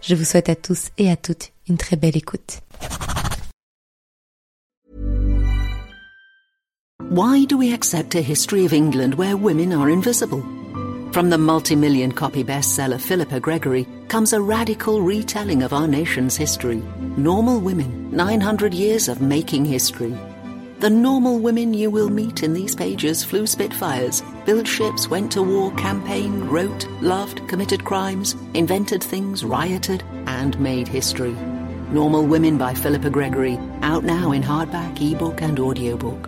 Je vous souhaite à tous et à toutes une très belle écoute. Why do we accept a history of England where women are invisible? From the multi-million copy bestseller Philippa Gregory comes a radical retelling of our nation's history. Normal Women, 900 Years of Making History. The normal women you will meet in these pages flew Spitfires, built ships, went to war, campaigned, wrote, loved, committed crimes, invented things, rioted, and made history. Normal Women by Philippa Gregory, out now in hardback, ebook, and audiobook.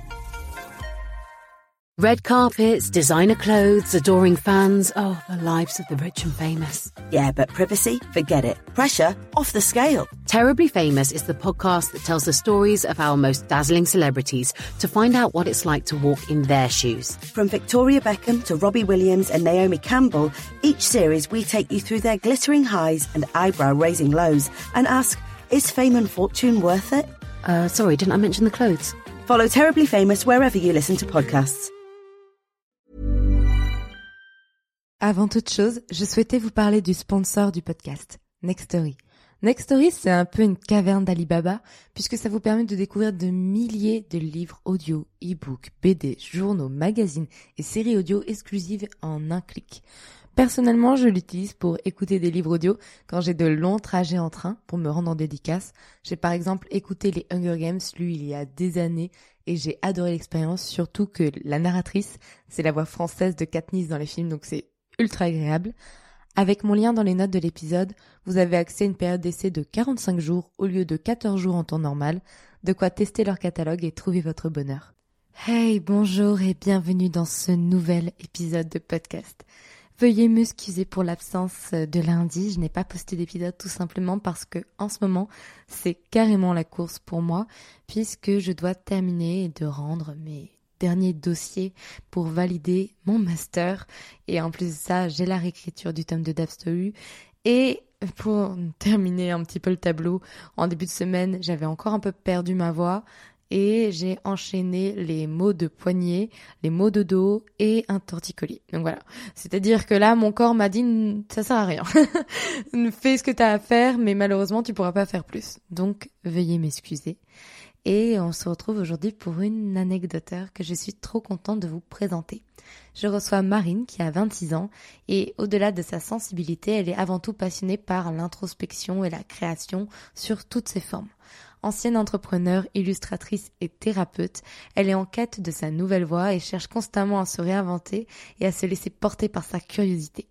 Red carpets, designer clothes, adoring fans. Oh, the lives of the rich and famous. Yeah, but privacy? Forget it. Pressure? Off the scale. Terribly Famous is the podcast that tells the stories of our most dazzling celebrities to find out what it's like to walk in their shoes. From Victoria Beckham to Robbie Williams and Naomi Campbell, each series we take you through their glittering highs and eyebrow raising lows and ask, is fame and fortune worth it? Uh, sorry, didn't I mention the clothes? Follow Terribly Famous wherever you listen to podcasts. Avant toute chose, je souhaitais vous parler du sponsor du podcast, Nextory. Nextory, c'est un peu une caverne d'Alibaba, puisque ça vous permet de découvrir de milliers de livres audio, e-books, BD, journaux, magazines et séries audio exclusives en un clic. Personnellement, je l'utilise pour écouter des livres audio quand j'ai de longs trajets en train pour me rendre en dédicace. J'ai par exemple écouté les Hunger Games, lui, il y a des années, et j'ai adoré l'expérience, surtout que la narratrice, c'est la voix française de Katniss dans les films, donc c'est ultra agréable. Avec mon lien dans les notes de l'épisode, vous avez accès à une période d'essai de 45 jours au lieu de 14 jours en temps normal, de quoi tester leur catalogue et trouver votre bonheur. Hey, bonjour et bienvenue dans ce nouvel épisode de podcast. Veuillez m'excuser pour l'absence de lundi, je n'ai pas posté d'épisode tout simplement parce que en ce moment, c'est carrément la course pour moi puisque je dois terminer de rendre mes dernier dossier pour valider mon master. Et en plus de ça, j'ai la réécriture du tome de Story. Et pour terminer un petit peu le tableau, en début de semaine, j'avais encore un peu perdu ma voix et j'ai enchaîné les mots de poignet, les mots de dos et un torticolis. Donc voilà. C'est-à-dire que là, mon corps m'a dit, ça sert à rien. Fais ce que tu as à faire, mais malheureusement, tu pourras pas faire plus. Donc, veuillez m'excuser. Et on se retrouve aujourd'hui pour une anecdoteur que je suis trop contente de vous présenter. Je reçois Marine qui a 26 ans et au-delà de sa sensibilité, elle est avant tout passionnée par l'introspection et la création sur toutes ses formes. Ancienne entrepreneur, illustratrice et thérapeute, elle est en quête de sa nouvelle voie et cherche constamment à se réinventer et à se laisser porter par sa curiosité.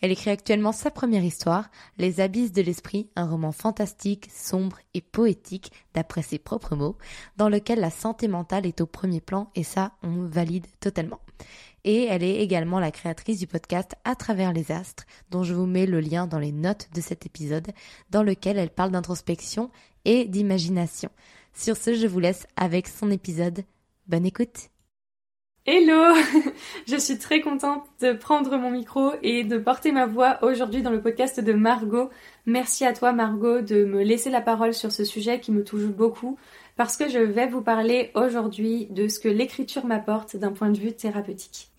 Elle écrit actuellement sa première histoire, Les Abysses de l'Esprit, un roman fantastique, sombre et poétique, d'après ses propres mots, dans lequel la santé mentale est au premier plan et ça, on valide totalement. Et elle est également la créatrice du podcast À travers les astres, dont je vous mets le lien dans les notes de cet épisode, dans lequel elle parle d'introspection et d'imagination. Sur ce, je vous laisse avec son épisode. Bonne écoute Hello Je suis très contente de prendre mon micro et de porter ma voix aujourd'hui dans le podcast de Margot. Merci à toi Margot de me laisser la parole sur ce sujet qui me touche beaucoup parce que je vais vous parler aujourd'hui de ce que l'écriture m'apporte d'un point de vue thérapeutique.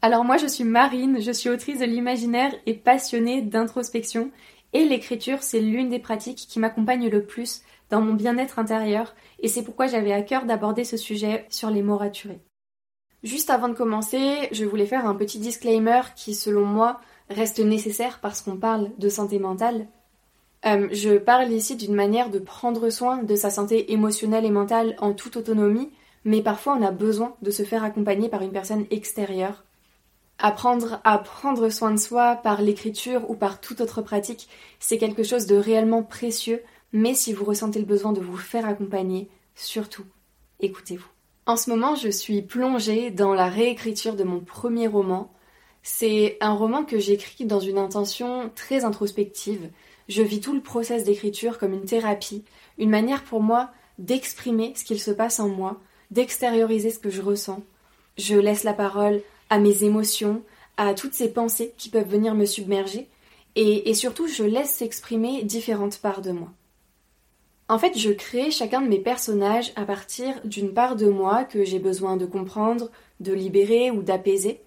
Alors moi je suis Marine, je suis autrice de l'imaginaire et passionnée d'introspection et l'écriture c'est l'une des pratiques qui m'accompagne le plus dans mon bien-être intérieur et c'est pourquoi j'avais à cœur d'aborder ce sujet sur les mots raturés. Juste avant de commencer, je voulais faire un petit disclaimer qui, selon moi, reste nécessaire parce qu'on parle de santé mentale. Euh, je parle ici d'une manière de prendre soin de sa santé émotionnelle et mentale en toute autonomie, mais parfois on a besoin de se faire accompagner par une personne extérieure. Apprendre à prendre soin de soi par l'écriture ou par toute autre pratique, c'est quelque chose de réellement précieux, mais si vous ressentez le besoin de vous faire accompagner, surtout, écoutez-vous. En ce moment, je suis plongée dans la réécriture de mon premier roman. C'est un roman que j'écris dans une intention très introspective. Je vis tout le process d'écriture comme une thérapie, une manière pour moi d'exprimer ce qu'il se passe en moi, d'extérioriser ce que je ressens. Je laisse la parole à mes émotions, à toutes ces pensées qui peuvent venir me submerger, et, surtout je laisse s'exprimer différentes parts de moi. En fait, je crée chacun de mes personnages à partir d'une part de moi que j'ai besoin de comprendre, de libérer ou d'apaiser.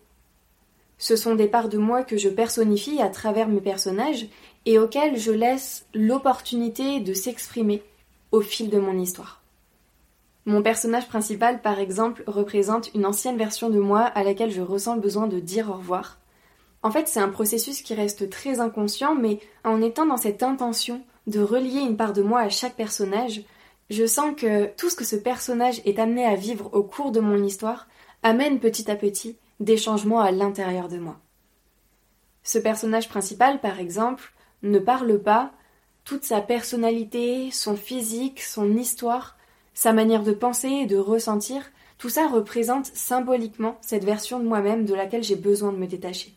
Ce sont des parts de moi que je personnifie à travers mes personnages et auxquelles je laisse l'opportunité de s'exprimer au fil de mon histoire. Mon personnage principal, par exemple, représente une ancienne version de moi à laquelle je ressens le besoin de dire au revoir. En fait, c'est un processus qui reste très inconscient, mais en étant dans cette intention de relier une part de moi à chaque personnage, je sens que tout ce que ce personnage est amené à vivre au cours de mon histoire amène petit à petit des changements à l'intérieur de moi. Ce personnage principal, par exemple, ne parle pas, toute sa personnalité, son physique, son histoire, sa manière de penser et de ressentir, tout ça représente symboliquement cette version de moi-même de laquelle j'ai besoin de me détacher.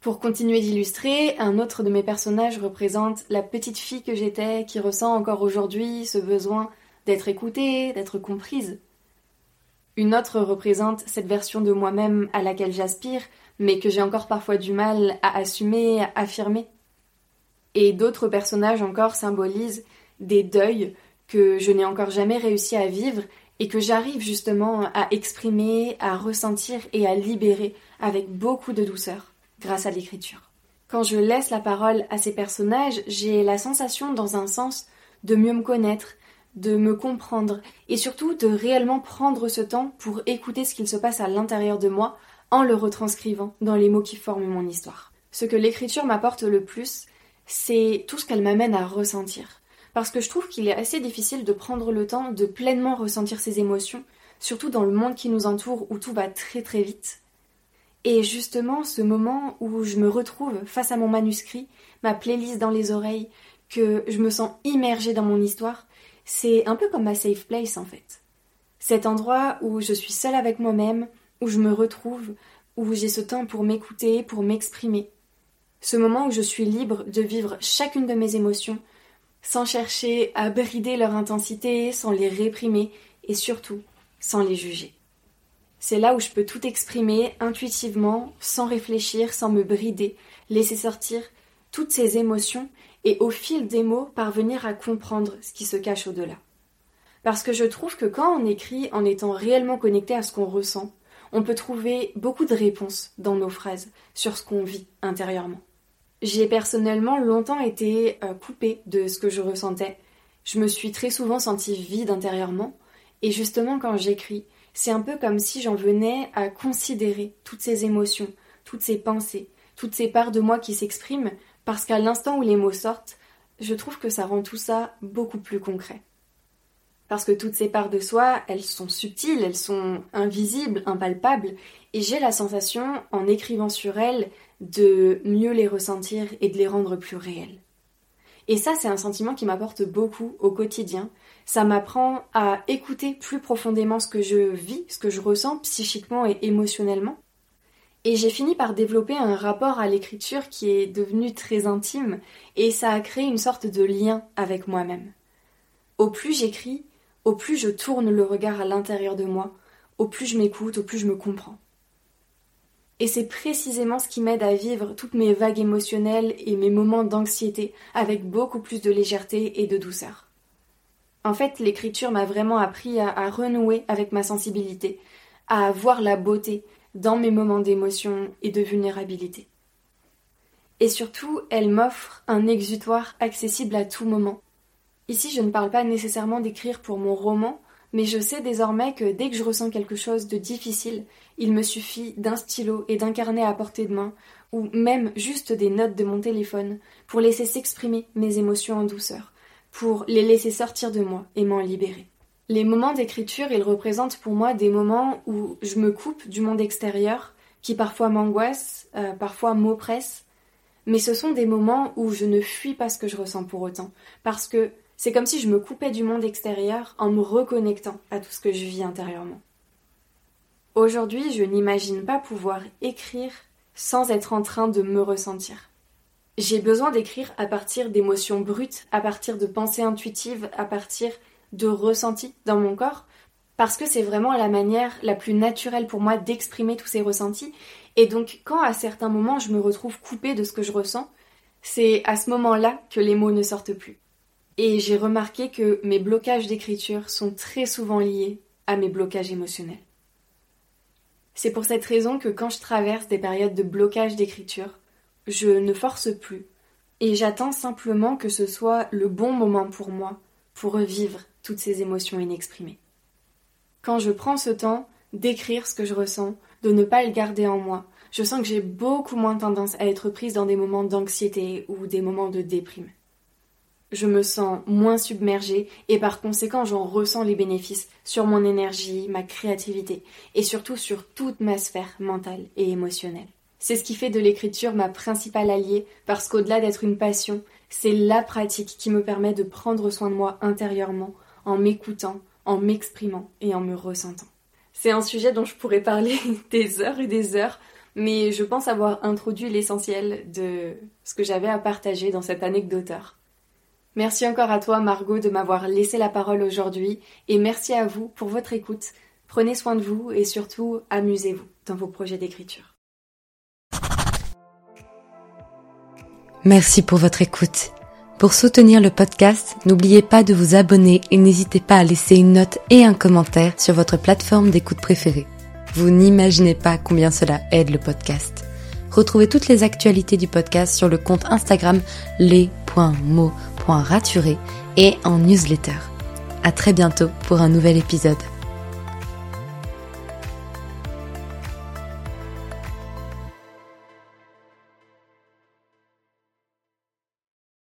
Pour continuer d'illustrer, un autre de mes personnages représente la petite fille que j'étais qui ressent encore aujourd'hui ce besoin d'être écoutée, d'être comprise. Une autre représente cette version de moi-même à laquelle j'aspire, mais que j'ai encore parfois du mal à assumer, à affirmer. Et d'autres personnages encore symbolisent des deuils que je n'ai encore jamais réussi à vivre et que j'arrive justement à exprimer, à ressentir et à libérer avec beaucoup de douceur grâce à l'écriture. Quand je laisse la parole à ces personnages, j'ai la sensation, dans un sens, de mieux me connaître, de me comprendre, et surtout de réellement prendre ce temps pour écouter ce qu'il se passe à l'intérieur de moi en le retranscrivant dans les mots qui forment mon histoire. Ce que l'écriture m'apporte le plus, c'est tout ce qu'elle m'amène à ressentir. Parce que je trouve qu'il est assez difficile de prendre le temps de pleinement ressentir ses émotions, surtout dans le monde qui nous entoure où tout va très très vite. Et justement, ce moment où je me retrouve face à mon manuscrit, ma playlist dans les oreilles, que je me sens immergée dans mon histoire, c'est un peu comme ma safe place en fait. Cet endroit où je suis seule avec moi-même, où je me retrouve, où j'ai ce temps pour m'écouter, pour m'exprimer. Ce moment où je suis libre de vivre chacune de mes émotions, sans chercher à brider leur intensité, sans les réprimer et surtout sans les juger. C'est là où je peux tout exprimer intuitivement, sans réfléchir, sans me brider, laisser sortir toutes ces émotions et au fil des mots parvenir à comprendre ce qui se cache au-delà. Parce que je trouve que quand on écrit en étant réellement connecté à ce qu'on ressent, on peut trouver beaucoup de réponses dans nos phrases sur ce qu'on vit intérieurement. J'ai personnellement longtemps été euh, coupée de ce que je ressentais. Je me suis très souvent sentie vide intérieurement, et justement quand j'écris, c'est un peu comme si j'en venais à considérer toutes ces émotions, toutes ces pensées, toutes ces parts de moi qui s'expriment, parce qu'à l'instant où les mots sortent, je trouve que ça rend tout ça beaucoup plus concret. Parce que toutes ces parts de soi, elles sont subtiles, elles sont invisibles, impalpables, et j'ai la sensation, en écrivant sur elles, de mieux les ressentir et de les rendre plus réelles. Et ça, c'est un sentiment qui m'apporte beaucoup au quotidien, ça m'apprend à écouter plus profondément ce que je vis, ce que je ressens psychiquement et émotionnellement. Et j'ai fini par développer un rapport à l'écriture qui est devenu très intime et ça a créé une sorte de lien avec moi-même. Au plus j'écris, au plus je tourne le regard à l'intérieur de moi, au plus je m'écoute, au plus je me comprends. Et c'est précisément ce qui m'aide à vivre toutes mes vagues émotionnelles et mes moments d'anxiété avec beaucoup plus de légèreté et de douceur. En fait, l'écriture m'a vraiment appris à, renouer avec ma sensibilité, à voir la beauté dans mes moments d'émotion et de vulnérabilité. Et surtout, elle m'offre un exutoire accessible à tout moment. Ici, je ne parle pas nécessairement d'écrire pour mon roman, mais je sais désormais que dès que je ressens quelque chose de difficile, il me suffit d'un stylo et d'un carnet à portée de main, ou même juste des notes de mon téléphone, pour laisser s'exprimer mes émotions en douceur, pour les laisser sortir de moi et m'en libérer. Les moments d'écriture, ils représentent pour moi des moments où je me coupe du monde extérieur, qui parfois m'angoisse, euh, parfois m'oppresse, mais ce sont des moments où je ne fuis pas ce que je ressens pour autant, parce que c'est comme si je me coupais du monde extérieur en me reconnectant à tout ce que je vis intérieurement. Aujourd'hui, je n'imagine pas pouvoir écrire sans être en train de me ressentir. J'ai besoin d'écrire à partir d'émotions brutes, à partir de pensées intuitives, à partir de ressentis dans mon corps, parce que c'est vraiment la manière la plus naturelle pour moi d'exprimer tous ces ressentis. Et donc, quand à certains moments je me retrouve coupée de ce que je ressens, c'est à ce moment-là que les mots ne sortent plus. Et j'ai remarqué que mes blocages d'écriture sont très souvent liés à mes blocages émotionnels. C'est pour cette raison que quand je traverse des périodes de blocage d'écriture, je ne force plus et j'attends simplement que ce soit le bon moment pour moi pour revivre toutes ces émotions inexprimées. Quand je prends ce temps d'écrire ce que je ressens, de ne pas le garder en moi, je sens que j'ai beaucoup moins tendance à être prise dans des moments d'anxiété ou des moments de déprime je me sens moins submergée et par conséquent j'en ressens les bénéfices sur mon énergie, ma créativité et surtout sur toute ma sphère mentale et émotionnelle. C'est ce qui fait de l'écriture ma principale alliée parce qu'au-delà d'être une passion, c'est la pratique qui me permet de prendre soin de moi intérieurement en m'écoutant, en m'exprimant et en me ressentant. C'est un sujet dont je pourrais parler des heures et des heures, mais je pense avoir introduit l'essentiel de ce que j'avais à partager dans cette anecdoteur. Merci encore à toi Margot de m'avoir laissé la parole aujourd'hui et merci à vous pour votre écoute. Prenez soin de vous et surtout amusez-vous dans vos projets d'écriture. Merci pour votre écoute. Pour soutenir le podcast, n'oubliez pas de vous abonner et n'hésitez pas à laisser une note et un commentaire sur votre plateforme d'écoute préférée. Vous n'imaginez pas combien cela aide le podcast. Retrouvez toutes les actualités du podcast sur le compte Instagram les.mots raturé et en newsletter. À très bientôt pour un nouvel épisode.